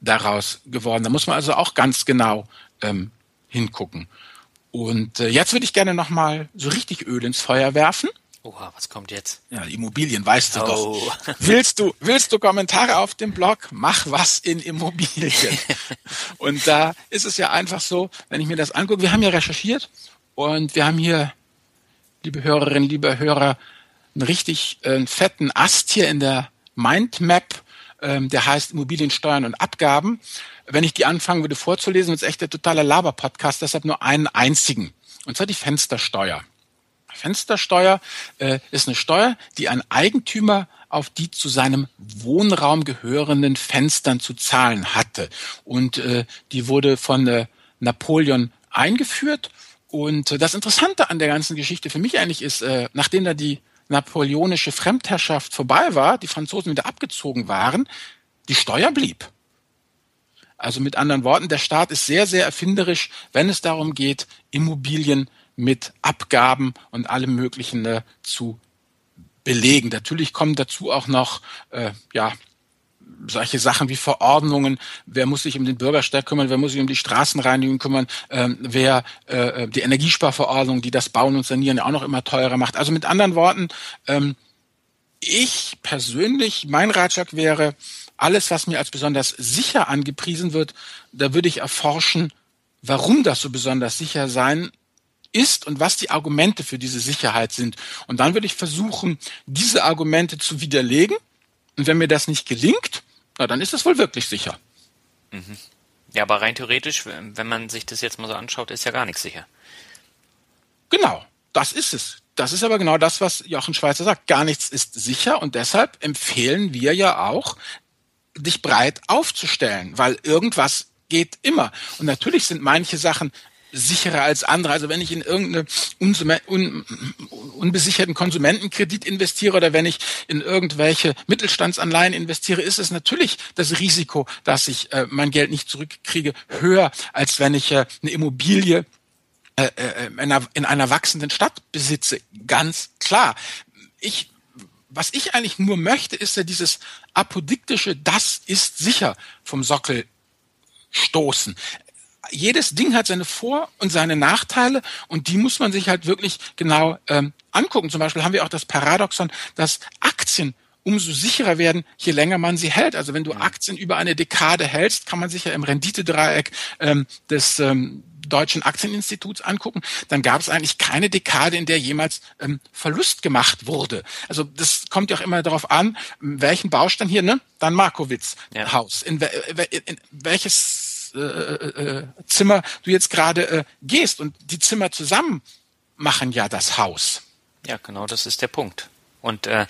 daraus geworden. Da muss man also auch ganz genau ähm, hingucken. Und äh, jetzt würde ich gerne noch mal so richtig Öl ins Feuer werfen. Oha, was kommt jetzt? Ja, Immobilien, weißt du oh. doch. (laughs) Willst du, willst du Kommentare auf dem Blog? Mach was in Immobilien. (laughs) und da ist es ja einfach so, wenn ich mir das angucke, wir haben ja recherchiert und wir haben hier, liebe Hörerinnen, liebe Hörer, einen richtig äh, fetten Ast hier in der Mindmap, ähm, der heißt Immobiliensteuern und Abgaben. Wenn ich die anfangen würde vorzulesen, wird es echt der totale Laber-Podcast, deshalb nur einen einzigen. Und zwar die Fenstersteuer. Fenstersteuer äh, ist eine Steuer, die ein Eigentümer auf die zu seinem Wohnraum gehörenden Fenstern zu zahlen hatte. Und äh, die wurde von äh, Napoleon eingeführt. Und äh, das Interessante an der ganzen Geschichte für mich eigentlich ist, äh, nachdem da die napoleonische Fremdherrschaft vorbei war, die Franzosen wieder abgezogen waren, die Steuer blieb. Also mit anderen Worten, der Staat ist sehr, sehr erfinderisch, wenn es darum geht, Immobilien mit Abgaben und allem Möglichen äh, zu belegen. Natürlich kommen dazu auch noch äh, ja solche Sachen wie Verordnungen, wer muss sich um den Bürgersteig kümmern, wer muss sich um die Straßenreinigung kümmern, ähm, wer äh, die Energiesparverordnung, die das Bauen und Sanieren ja auch noch immer teurer macht. Also mit anderen Worten, ähm, ich persönlich, mein Ratschlag wäre, alles, was mir als besonders sicher angepriesen wird, da würde ich erforschen, warum das so besonders sicher sein ist und was die Argumente für diese Sicherheit sind. Und dann würde ich versuchen, diese Argumente zu widerlegen. Und wenn mir das nicht gelingt, na, dann ist es wohl wirklich sicher. Mhm. Ja, aber rein theoretisch, wenn man sich das jetzt mal so anschaut, ist ja gar nichts sicher. Genau, das ist es. Das ist aber genau das, was Jochen Schweizer sagt. Gar nichts ist sicher und deshalb empfehlen wir ja auch, dich breit aufzustellen, weil irgendwas geht immer. Und natürlich sind manche Sachen sicherer als andere. Also wenn ich in irgendeinen un unbesicherten Konsumentenkredit investiere oder wenn ich in irgendwelche Mittelstandsanleihen investiere, ist es natürlich das Risiko, dass ich äh, mein Geld nicht zurückkriege, höher, als wenn ich äh, eine Immobilie äh, äh, in, einer, in einer wachsenden Stadt besitze. Ganz klar. Ich was ich eigentlich nur möchte, ist ja dieses apodiktische, das ist sicher vom Sockel stoßen jedes Ding hat seine Vor- und seine Nachteile und die muss man sich halt wirklich genau ähm, angucken. Zum Beispiel haben wir auch das Paradoxon, dass Aktien umso sicherer werden, je länger man sie hält. Also wenn du. Aktien über eine Dekade hältst, kann man sich ja im Renditedreieck ähm, des ähm, Deutschen Aktieninstituts angucken, dann gab es eigentlich keine Dekade, in der jemals ähm, Verlust gemacht wurde. Also das kommt ja auch immer darauf an, welchen Baustein hier, ne? Dann Markowitz ja. Haus. In, in, in welches äh, äh, äh, Zimmer du jetzt gerade äh, gehst. Und die Zimmer zusammen machen ja das Haus. Ja, genau, das ist der Punkt. Und äh,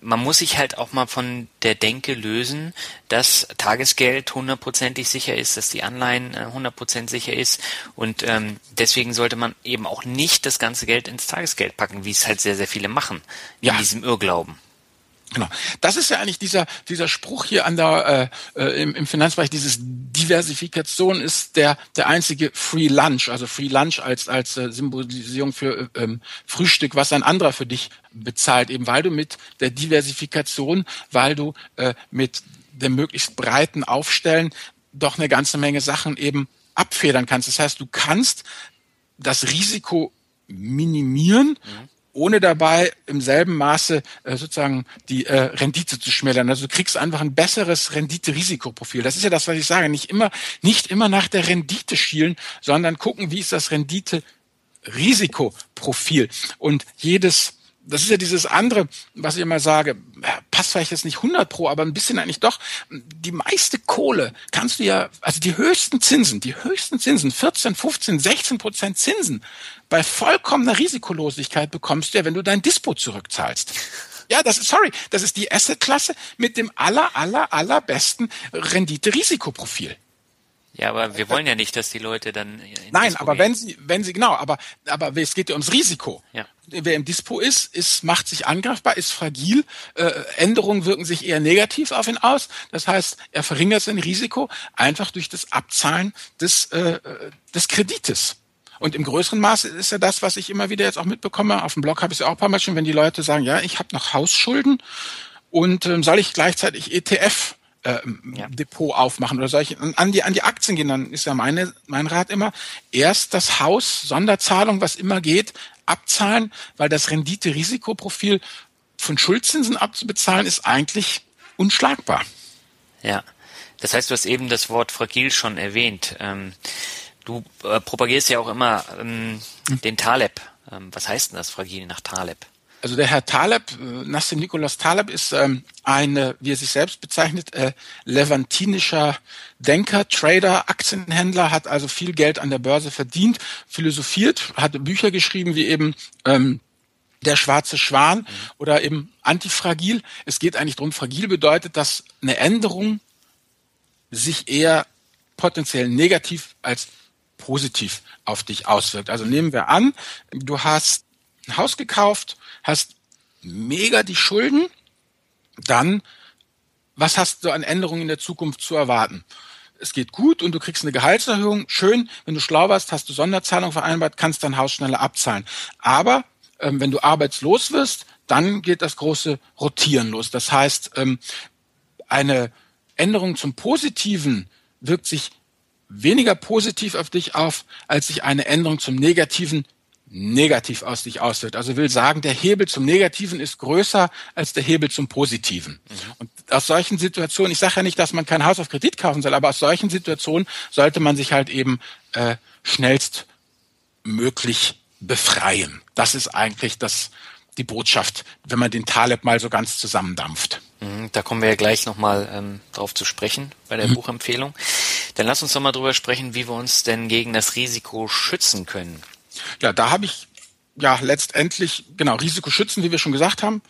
man muss sich halt auch mal von der Denke lösen, dass Tagesgeld hundertprozentig sicher ist, dass die Anleihen hundertprozentig sicher ist. Und ähm, deswegen sollte man eben auch nicht das ganze Geld ins Tagesgeld packen, wie es halt sehr, sehr viele machen, in ja. diesem Irrglauben. Genau. Das ist ja eigentlich dieser, dieser Spruch hier an der, äh, äh, im, im Finanzbereich, dieses Diversifikation ist der, der einzige Free Lunch, also Free Lunch als, als äh, Symbolisierung für äh, ähm, Frühstück, was ein anderer für dich bezahlt, eben weil du mit der Diversifikation, weil du äh, mit dem möglichst breiten Aufstellen doch eine ganze Menge Sachen eben abfedern kannst. Das heißt, du kannst das Risiko minimieren, mhm ohne dabei im selben Maße äh, sozusagen die äh, Rendite zu schmälern. Also du kriegst einfach ein besseres Rendite-Risikoprofil. Das ist ja das, was ich sage. Nicht immer, nicht immer nach der Rendite schielen, sondern gucken, wie ist das Rendite-Risikoprofil. Und jedes das ist ja dieses andere, was ich immer sage, passt vielleicht jetzt nicht 100 pro, aber ein bisschen eigentlich doch. Die meiste Kohle kannst du ja, also die höchsten Zinsen, die höchsten Zinsen, 14, 15, 16 Prozent Zinsen, bei vollkommener Risikolosigkeit bekommst du ja, wenn du dein Dispo zurückzahlst. Ja, das ist, sorry, das ist die Assetklasse mit dem aller, aller, allerbesten Rendite-Risikoprofil. Ja, aber wir wollen ja nicht, dass die Leute dann. Nein, Dispo aber gehen. wenn sie, wenn sie, genau, aber, aber es geht ja ums Risiko. Ja. Wer im Dispo ist, ist, macht sich angreifbar, ist fragil. Äh, Änderungen wirken sich eher negativ auf ihn aus. Das heißt, er verringert sein Risiko einfach durch das Abzahlen des, äh, des Kredites. Und im größeren Maße ist ja das, was ich immer wieder jetzt auch mitbekomme. Auf dem Blog habe ich es ja auch ein paar Mal schon, wenn die Leute sagen, ja, ich habe noch Hausschulden und ähm, soll ich gleichzeitig ETF äh, ja. Depot aufmachen oder solche an die an die Aktien gehen, dann ist ja meine mein Rat immer erst das Haus Sonderzahlung, was immer geht, abzahlen, weil das Rendite-Risikoprofil von Schuldzinsen abzubezahlen ist eigentlich unschlagbar. Ja, das heißt, du hast eben das Wort fragil schon erwähnt. Ähm, du äh, propagierst ja auch immer ähm, hm. den Taleb. Ähm, was heißt denn das fragil nach Taleb? Also der Herr Taleb, äh, Nassim Nicholas Taleb, ist ähm, ein, wie er sich selbst bezeichnet, äh, levantinischer Denker, Trader, Aktienhändler, hat also viel Geld an der Börse verdient, philosophiert, hat Bücher geschrieben wie eben ähm, der schwarze Schwan oder eben Antifragil. Es geht eigentlich darum, fragil bedeutet, dass eine Änderung sich eher potenziell negativ als positiv auf dich auswirkt. Also nehmen wir an, du hast ein Haus gekauft, hast mega die Schulden, dann was hast du an Änderungen in der Zukunft zu erwarten? Es geht gut und du kriegst eine Gehaltserhöhung. Schön, wenn du schlau warst, hast du Sonderzahlung vereinbart, kannst dein Haus schneller abzahlen. Aber ähm, wenn du arbeitslos wirst, dann geht das große Rotieren los. Das heißt, ähm, eine Änderung zum Positiven wirkt sich weniger positiv auf dich auf, als sich eine Änderung zum Negativen negativ aus sich auswirkt. Also will sagen, der Hebel zum Negativen ist größer als der Hebel zum Positiven. Mhm. Und aus solchen Situationen, ich sage ja nicht, dass man kein Haus auf Kredit kaufen soll, aber aus solchen Situationen sollte man sich halt eben äh, schnellstmöglich befreien. Das ist eigentlich das, die Botschaft, wenn man den Taleb mal so ganz zusammendampft. Mhm, da kommen wir ja gleich nochmal ähm, drauf zu sprechen bei der mhm. Buchempfehlung. Dann lass uns doch mal drüber sprechen, wie wir uns denn gegen das Risiko schützen können. Ja, da habe ich ja letztendlich, genau, Risiko schützen, wie wir schon gesagt haben,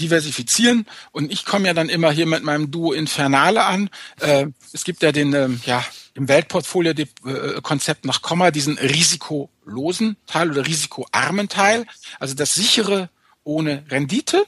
diversifizieren. Und ich komme ja dann immer hier mit meinem Duo Infernale an. Äh, es gibt ja den, äh, ja, im Weltportfolio-Konzept nach Komma diesen risikolosen Teil oder risikoarmen Teil, also das sichere ohne Rendite.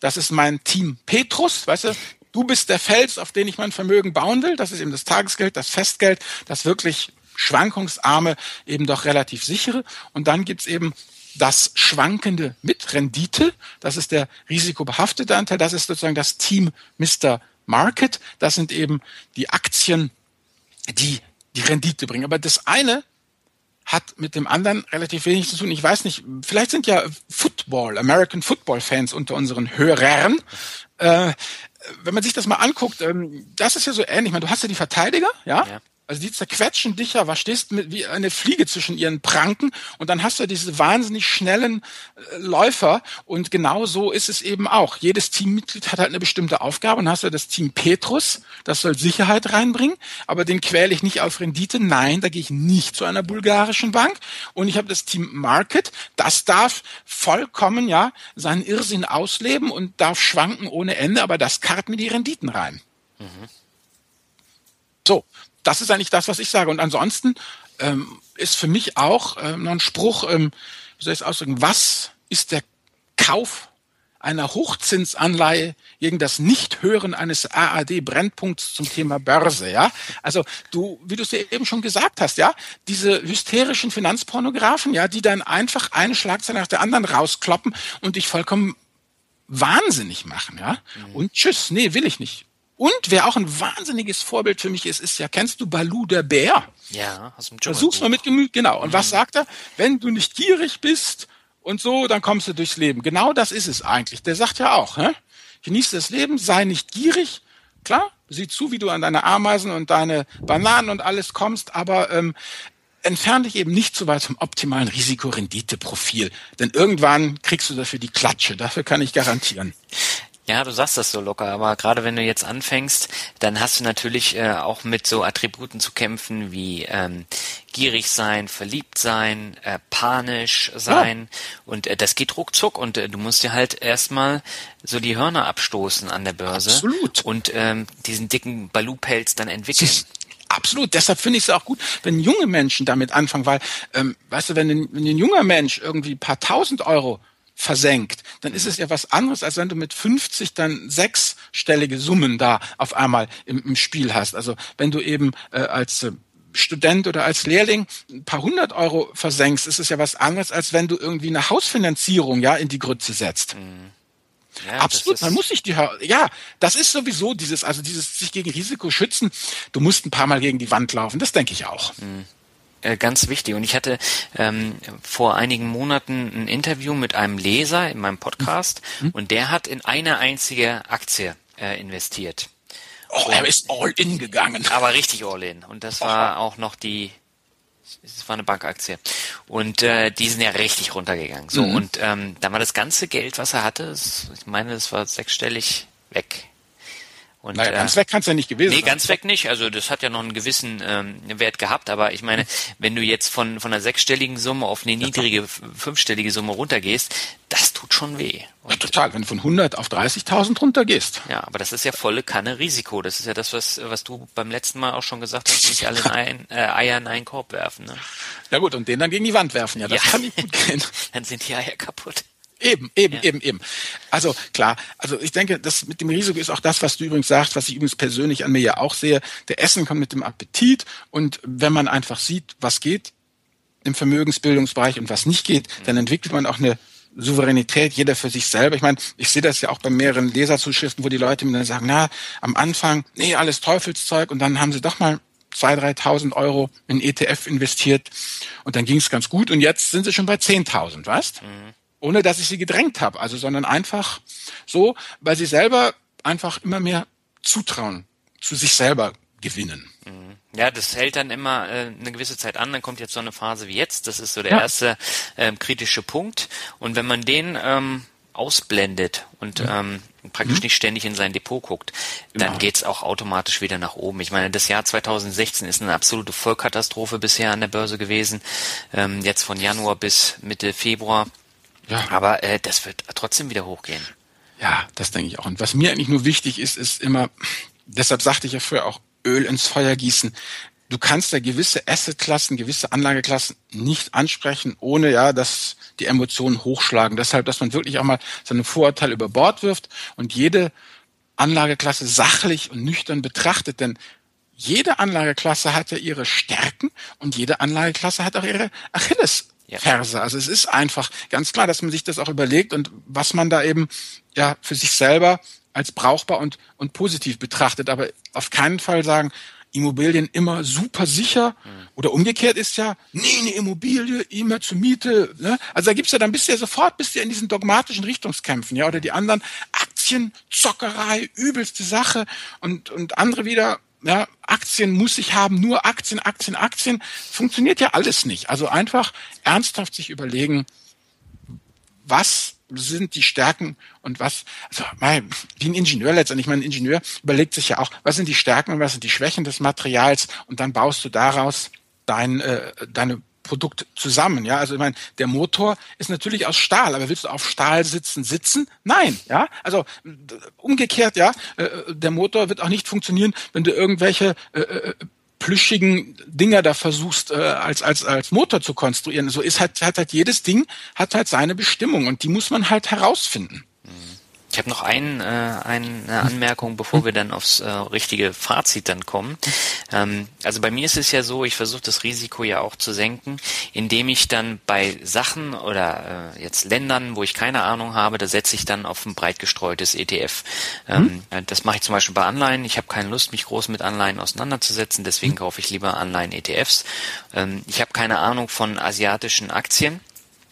Das ist mein Team Petrus, weißt du, du bist der Fels, auf den ich mein Vermögen bauen will. Das ist eben das Tagesgeld, das Festgeld, das wirklich schwankungsarme, eben doch relativ sichere. Und dann gibt's eben das Schwankende mit Rendite. Das ist der risikobehaftete Anteil. Das ist sozusagen das Team Mr. Market. Das sind eben die Aktien, die die Rendite bringen. Aber das eine hat mit dem anderen relativ wenig zu tun. Ich weiß nicht, vielleicht sind ja Football, American Football Fans unter unseren Hörern. Äh, wenn man sich das mal anguckt, ähm, das ist ja so ähnlich. Ich meine, du hast ja die Verteidiger, ja? ja. Also die zerquetschen dich ja, was stehst mit wie eine Fliege zwischen ihren Pranken und dann hast du diese wahnsinnig schnellen äh, Läufer und genau so ist es eben auch. Jedes Teammitglied hat halt eine bestimmte Aufgabe und hast du das Team Petrus, das soll Sicherheit reinbringen, aber den quäle ich nicht auf Rendite. Nein, da gehe ich nicht zu einer bulgarischen Bank und ich habe das Team Market, das darf vollkommen ja seinen Irrsinn ausleben und darf schwanken ohne Ende, aber das karrt mir die Renditen rein. Mhm. So, das ist eigentlich das, was ich sage. Und ansonsten ähm, ist für mich auch ähm, noch ein Spruch, ähm, wie soll ich es ausdrücken, was ist der Kauf einer Hochzinsanleihe gegen das Nichthören eines AAD-Brennpunkts zum Thema Börse, ja? Also du, wie du es dir eben schon gesagt hast, ja, diese hysterischen Finanzpornografen, ja, die dann einfach eine Schlagzeile nach der anderen rauskloppen und dich vollkommen wahnsinnig machen, ja? Mhm. Und tschüss, nee, will ich nicht. Und wer auch ein wahnsinniges Vorbild für mich ist, ist ja, kennst du Balu der Bär? Ja, aus dem Versuch's mal mit Gemüt, genau. Und mhm. was sagt er? Wenn du nicht gierig bist und so, dann kommst du durchs Leben. Genau das ist es eigentlich. Der sagt ja auch, hä? genieße das Leben, sei nicht gierig. Klar, sieh zu, wie du an deine Ameisen und deine Bananen und alles kommst, aber ähm, entferne dich eben nicht so weit vom optimalen Risikorenditeprofil. Denn irgendwann kriegst du dafür die Klatsche. Dafür kann ich garantieren. Ja, du sagst das so locker, aber gerade wenn du jetzt anfängst, dann hast du natürlich äh, auch mit so Attributen zu kämpfen wie ähm, gierig sein, verliebt sein, äh, panisch sein ja. und äh, das geht ruckzuck und äh, du musst dir halt erstmal so die Hörner abstoßen an der Börse Absolut. und ähm, diesen dicken Baloo-Pelz dann entwickeln. Absolut. Deshalb finde ich es auch gut, wenn junge Menschen damit anfangen, weil, ähm, weißt du, wenn ein, wenn ein junger Mensch irgendwie ein paar tausend Euro versenkt, dann ist es ja was anderes, als wenn du mit 50 dann sechsstellige Summen da auf einmal im, im Spiel hast. Also wenn du eben äh, als äh, Student oder als Lehrling ein paar hundert Euro versenkst, ist es ja was anderes, als wenn du irgendwie eine Hausfinanzierung ja in die Grütze setzt. Mhm. Ja, Absolut, man muss sich die, ja, das ist sowieso dieses, also dieses sich gegen Risiko schützen. Du musst ein paar Mal gegen die Wand laufen, das denke ich auch. Mhm. Äh, ganz wichtig. Und ich hatte ähm, vor einigen Monaten ein Interview mit einem Leser in meinem Podcast mhm. und der hat in eine einzige Aktie äh, investiert. Oh, er ist all in gegangen. Aber richtig all in. Und das war auch noch die, es war eine Bankaktie. Und äh, die sind ja richtig runtergegangen. So, mhm. und ähm, dann war das ganze Geld, was er hatte, ich meine, das war sechsstellig weg. Und, naja, ganz äh, weg kann es ja nicht gewesen nee, sein. Nee, ganz weg nicht. Also das hat ja noch einen gewissen ähm, Wert gehabt. Aber ich meine, wenn du jetzt von, von einer sechsstelligen Summe auf eine niedrige fünfstellige Summe runtergehst, das tut schon weh. Ja, total. Wenn du von 100 auf 30.000 runtergehst. Ja, aber das ist ja volle Kanne Risiko. Das ist ja das, was, was du beim letzten Mal auch schon gesagt hast, nicht alle (laughs) in ein, äh, Eier in einen Korb werfen. Ne? Ja gut, und den dann gegen die Wand werfen. Ja, das ja. kann nicht gut gehen. (laughs) dann sind die Eier kaputt. Eben, eben, ja. eben, eben. Also klar, also ich denke, das mit dem Risiko ist auch das, was du übrigens sagst, was ich übrigens persönlich an mir ja auch sehe. Der Essen kommt mit dem Appetit und wenn man einfach sieht, was geht im Vermögensbildungsbereich und was nicht geht, dann entwickelt man auch eine Souveränität, jeder für sich selber. Ich meine, ich sehe das ja auch bei mehreren Leserzuschriften, wo die Leute mir dann sagen, na, am Anfang, nee, alles Teufelszeug und dann haben sie doch mal 2.000, 3.000 Euro in ETF investiert und dann ging es ganz gut und jetzt sind sie schon bei 10.000, weißt? Mhm ohne dass ich sie gedrängt habe, also sondern einfach so, weil sie selber einfach immer mehr Zutrauen zu sich selber gewinnen. Mhm. Ja, das hält dann immer äh, eine gewisse Zeit an, dann kommt jetzt so eine Phase wie jetzt, das ist so der ja. erste ähm, kritische Punkt und wenn man den ähm, ausblendet und mhm. ähm, praktisch mhm. nicht ständig in sein Depot guckt, dann genau. geht's auch automatisch wieder nach oben. Ich meine, das Jahr 2016 ist eine absolute Vollkatastrophe bisher an der Börse gewesen. Ähm, jetzt von Januar bis Mitte Februar ja. Aber äh, das wird trotzdem wieder hochgehen. Ja, das denke ich auch. Und was mir eigentlich nur wichtig ist, ist immer, deshalb sagte ich ja früher auch Öl ins Feuer gießen. Du kannst ja gewisse Assetklassen, gewisse Anlageklassen nicht ansprechen, ohne ja, dass die Emotionen hochschlagen. Deshalb, dass man wirklich auch mal seine Vorurteile über Bord wirft und jede Anlageklasse sachlich und nüchtern betrachtet. Denn jede Anlageklasse hat ja ihre Stärken und jede Anlageklasse hat auch ihre Achilles. Verse. Also es ist einfach ganz klar, dass man sich das auch überlegt und was man da eben ja für sich selber als brauchbar und, und positiv betrachtet. Aber auf keinen Fall sagen, Immobilien immer super sicher mhm. oder umgekehrt ist ja, nee, eine Immobilie immer zur Miete. Ne? Also da gibt's ja dann bist du ja sofort bist du ja in diesen dogmatischen Richtungskämpfen, ja, oder die anderen Aktien, Zockerei, übelste Sache und, und andere wieder, ja, Aktien muss ich haben, nur Aktien, Aktien, Aktien, funktioniert ja alles nicht. Also einfach ernsthaft sich überlegen, was sind die Stärken und was, also wie ein Ingenieur letztendlich, mein Ingenieur überlegt sich ja auch, was sind die Stärken und was sind die Schwächen des Materials und dann baust du daraus dein, äh, deine Produkt zusammen. Ja, also ich meine, der Motor ist natürlich aus Stahl, aber willst du auf Stahl sitzen, sitzen? Nein, ja. Also umgekehrt, ja, äh, der Motor wird auch nicht funktionieren, wenn du irgendwelche äh, äh, plüschigen Dinger da versuchst äh, als als als Motor zu konstruieren. So ist halt hat halt jedes Ding hat halt seine Bestimmung und die muss man halt herausfinden. Ich habe noch ein, äh, eine Anmerkung, bevor wir dann aufs äh, richtige Fazit dann kommen. Ähm, also bei mir ist es ja so, ich versuche das Risiko ja auch zu senken, indem ich dann bei Sachen oder äh, jetzt Ländern, wo ich keine Ahnung habe, da setze ich dann auf ein breit gestreutes ETF. Ähm, mhm. Das mache ich zum Beispiel bei Anleihen. Ich habe keine Lust, mich groß mit Anleihen auseinanderzusetzen, deswegen mhm. kaufe ich lieber Anleihen-ETFs. Ähm, ich habe keine Ahnung von asiatischen Aktien.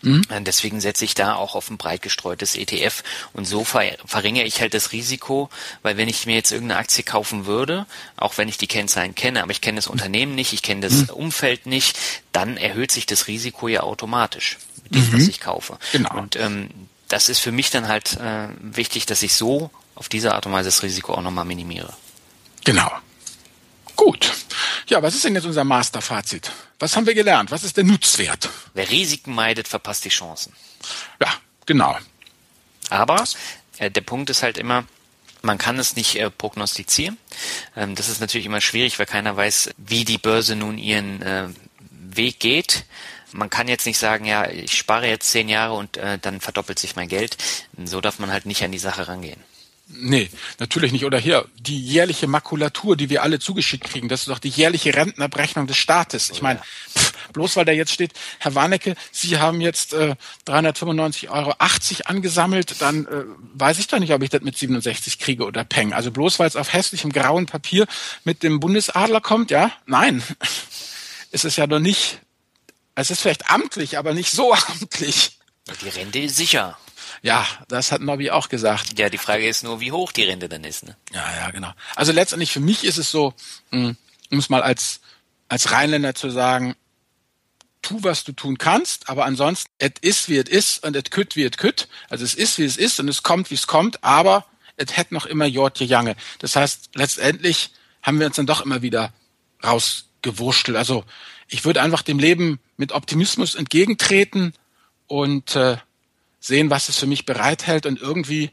Mhm. Deswegen setze ich da auch auf ein breit gestreutes ETF und so ver verringere ich halt das Risiko, weil wenn ich mir jetzt irgendeine Aktie kaufen würde, auch wenn ich die Kennzahlen kenne, aber ich kenne das Unternehmen nicht, ich kenne das mhm. Umfeld nicht, dann erhöht sich das Risiko ja automatisch mit dem, mhm. was ich kaufe. Genau. Und ähm, das ist für mich dann halt äh, wichtig, dass ich so auf diese Art und Weise das Risiko auch nochmal minimiere. Genau. Gut. Ja, was ist denn jetzt unser Masterfazit? Was haben wir gelernt? Was ist der Nutzwert? Wer Risiken meidet, verpasst die Chancen. Ja, genau. Aber äh, der Punkt ist halt immer, man kann es nicht äh, prognostizieren. Ähm, das ist natürlich immer schwierig, weil keiner weiß, wie die Börse nun ihren äh, Weg geht. Man kann jetzt nicht sagen, ja, ich spare jetzt zehn Jahre und äh, dann verdoppelt sich mein Geld. So darf man halt nicht an die Sache rangehen. Nee, natürlich nicht. Oder hier, die jährliche Makulatur, die wir alle zugeschickt kriegen, das ist doch die jährliche Rentenabrechnung des Staates. Ich meine, bloß weil da jetzt steht, Herr Warnecke, Sie haben jetzt äh, 395,80 Euro angesammelt, dann äh, weiß ich doch nicht, ob ich das mit 67 kriege oder Peng. Also bloß weil es auf hässlichem grauen Papier mit dem Bundesadler kommt, ja? Nein. (laughs) es ist ja noch nicht, es ist vielleicht amtlich, aber nicht so (laughs) amtlich. Die Rente ist sicher. Ja, das hat Nobby auch gesagt. Ja, die Frage ist nur, wie hoch die Rente dann ist. Ne? Ja, ja, genau. Also letztendlich für mich ist es so, hm, um es mal als, als Rheinländer zu sagen, tu, was du tun kannst, aber ansonsten, es ist, wie es ist und es kütt, wie es kütt. Also es ist, wie es ist und es kommt, wie es kommt, aber es hätte noch immer Jortje Jange. Das heißt, letztendlich haben wir uns dann doch immer wieder rausgewurschtelt. Also ich würde einfach dem Leben mit Optimismus entgegentreten und äh, sehen, was es für mich bereithält und irgendwie,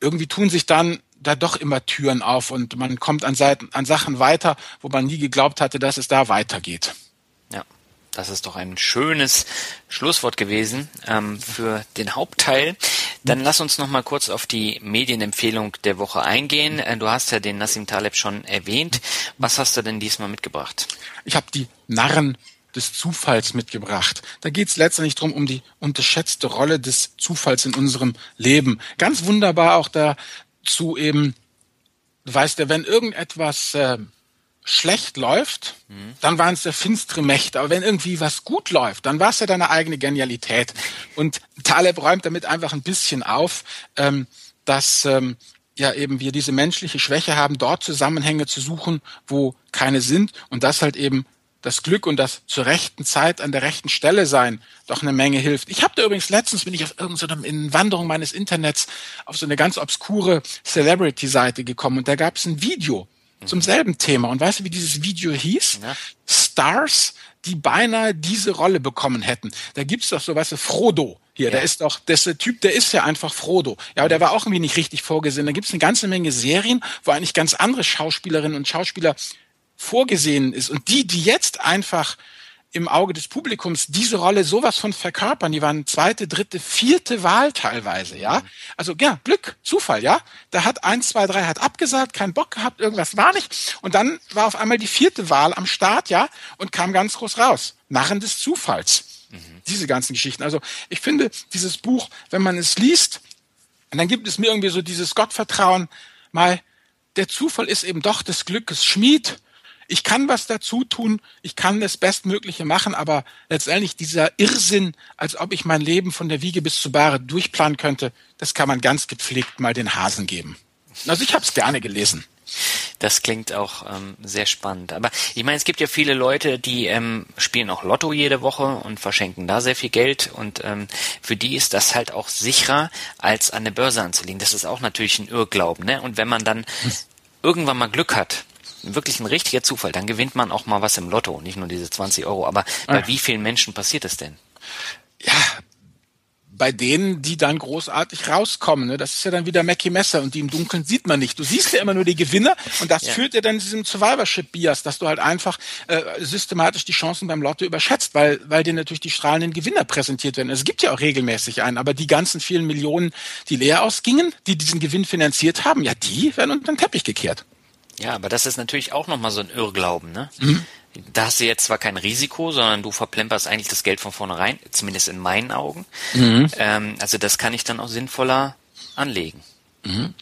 irgendwie tun sich dann da doch immer Türen auf und man kommt an, Seiten, an Sachen weiter, wo man nie geglaubt hatte, dass es da weitergeht. Ja, das ist doch ein schönes Schlusswort gewesen ähm, für den Hauptteil. Dann lass uns noch mal kurz auf die Medienempfehlung der Woche eingehen. Äh, du hast ja den Nassim Taleb schon erwähnt. Was hast du denn diesmal mitgebracht? Ich habe die Narren des Zufalls mitgebracht. Da geht es letztendlich drum um die unterschätzte Rolle des Zufalls in unserem Leben. Ganz wunderbar auch dazu eben, du weißt ja, wenn irgendetwas äh, schlecht läuft, mhm. dann waren es der finstere Mächte. Aber wenn irgendwie was gut läuft, dann war es ja deine eigene Genialität. Und Taleb räumt damit einfach ein bisschen auf, ähm, dass ähm, ja eben wir diese menschliche Schwäche haben, dort Zusammenhänge zu suchen, wo keine sind und das halt eben das Glück und das zur rechten Zeit an der rechten Stelle sein doch eine Menge hilft. Ich habe da übrigens letztens bin ich auf irgendeiner in Wanderung meines Internets auf so eine ganz obskure Celebrity-Seite gekommen und da gab es ein Video zum selben Thema. Und weißt du, wie dieses Video hieß? Ja. Stars, die beinahe diese Rolle bekommen hätten. Da gibt's doch so, weißt du, Frodo. Hier, ja. der ist doch, das der Typ, der ist ja einfach Frodo. Ja, aber der war auch irgendwie nicht richtig vorgesehen. Da gibt's eine ganze Menge Serien, wo eigentlich ganz andere Schauspielerinnen und Schauspieler vorgesehen ist. Und die, die jetzt einfach im Auge des Publikums diese Rolle sowas von verkörpern. Die waren zweite, dritte, vierte Wahl teilweise, ja. Also ja, Glück, Zufall, ja. Da hat eins, zwei, drei hat abgesagt, keinen Bock gehabt, irgendwas war nicht. Und dann war auf einmal die vierte Wahl am Start, ja, und kam ganz groß raus. Narren des Zufalls. Mhm. Diese ganzen Geschichten. Also ich finde, dieses Buch, wenn man es liest, dann gibt es mir irgendwie so dieses Gottvertrauen, mal, der Zufall ist eben doch des Glückes Schmied ich kann was dazu tun, ich kann das Bestmögliche machen, aber letztendlich dieser Irrsinn, als ob ich mein Leben von der Wiege bis zur Bahre durchplanen könnte, das kann man ganz gepflegt mal den Hasen geben. Also ich habe es gerne gelesen. Das klingt auch ähm, sehr spannend. Aber ich meine, es gibt ja viele Leute, die ähm, spielen auch Lotto jede Woche und verschenken da sehr viel Geld. Und ähm, für die ist das halt auch sicherer, als an der Börse anzulegen. Das ist auch natürlich ein Irrglauben. Ne? Und wenn man dann irgendwann mal Glück hat, wirklich ein richtiger Zufall, dann gewinnt man auch mal was im Lotto, nicht nur diese 20 Euro. Aber bei ja. wie vielen Menschen passiert das denn? Ja, bei denen, die dann großartig rauskommen. Ne? Das ist ja dann wieder Mackie Messer und die im Dunkeln sieht man nicht. Du siehst ja immer nur die Gewinner und das ja. führt ja dann zu diesem Survivorship-Bias, dass du halt einfach äh, systematisch die Chancen beim Lotto überschätzt, weil, weil dir natürlich die strahlenden Gewinner präsentiert werden. Es gibt ja auch regelmäßig einen, aber die ganzen vielen Millionen, die leer ausgingen, die diesen Gewinn finanziert haben, ja, die werden unter den Teppich gekehrt. Ja, aber das ist natürlich auch nochmal so ein Irrglauben, ne? Mhm. Da hast du jetzt zwar kein Risiko, sondern du verplemperst eigentlich das Geld von vornherein, zumindest in meinen Augen. Mhm. Ähm, also das kann ich dann auch sinnvoller anlegen. Mhm.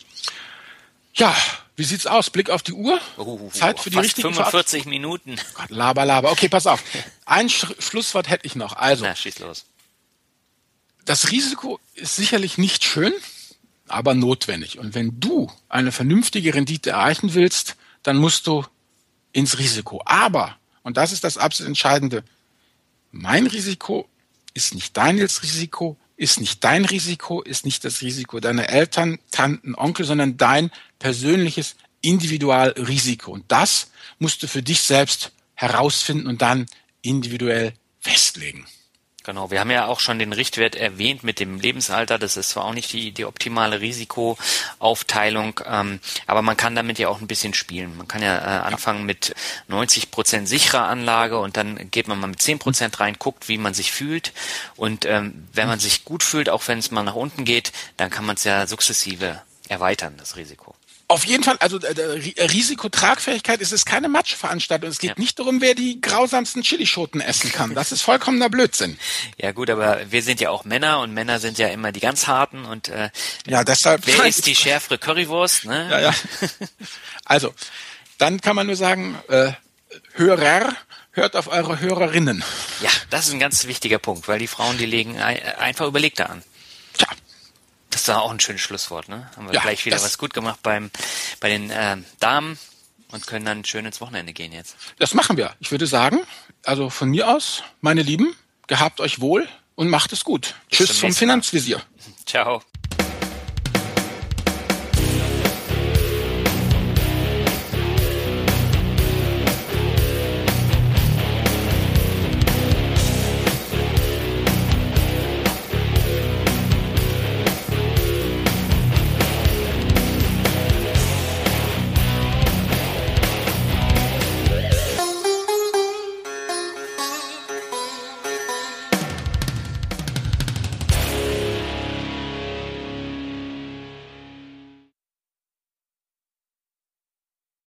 Ja, wie sieht's aus? Blick auf die Uhr? Uh, Zeit für die fast richtige 45 Minuten. Gott, laber, laber. Okay, pass auf. Ein Sch Schlusswort hätte ich noch. Also, Na, schieß los. Das Risiko ist sicherlich nicht schön aber notwendig. Und wenn du eine vernünftige Rendite erreichen willst, dann musst du ins Risiko. Aber, und das ist das absolut Entscheidende, mein Risiko ist nicht Daniels Risiko, ist nicht dein Risiko, ist nicht das Risiko deiner Eltern, Tanten, Onkel, sondern dein persönliches Individualrisiko. Und das musst du für dich selbst herausfinden und dann individuell festlegen. Genau, wir haben ja auch schon den Richtwert erwähnt mit dem Lebensalter. Das ist zwar auch nicht die, die optimale Risikoaufteilung, ähm, aber man kann damit ja auch ein bisschen spielen. Man kann ja äh, anfangen mit 90 Prozent sicherer Anlage und dann geht man mal mit 10 Prozent rein, guckt, wie man sich fühlt. Und ähm, wenn man sich gut fühlt, auch wenn es mal nach unten geht, dann kann man es ja sukzessive erweitern, das Risiko. Auf jeden Fall, also äh, Risikotragfähigkeit ist es keine Matschveranstaltung. Es geht ja. nicht darum, wer die grausamsten Chilischoten essen kann. Das ist vollkommener Blödsinn. Ja gut, aber wir sind ja auch Männer und Männer sind ja immer die ganz harten und äh, ja, deshalb wer ist die schärfere Currywurst? Ne? Ja, ja. (laughs) Also, dann kann man nur sagen, äh, Hörer, hört auf eure Hörerinnen. Ja, das ist ein ganz wichtiger Punkt, weil die Frauen, die legen einfach überlegter an. Das war auch ein schönes Schlusswort, ne? Haben wir ja, gleich wieder was gut gemacht beim bei den äh, Damen und können dann schön ins Wochenende gehen jetzt. Das machen wir. Ich würde sagen, also von mir aus, meine Lieben, gehabt euch wohl und macht es gut. Bis Tschüss vom Finanzvisier. Ciao.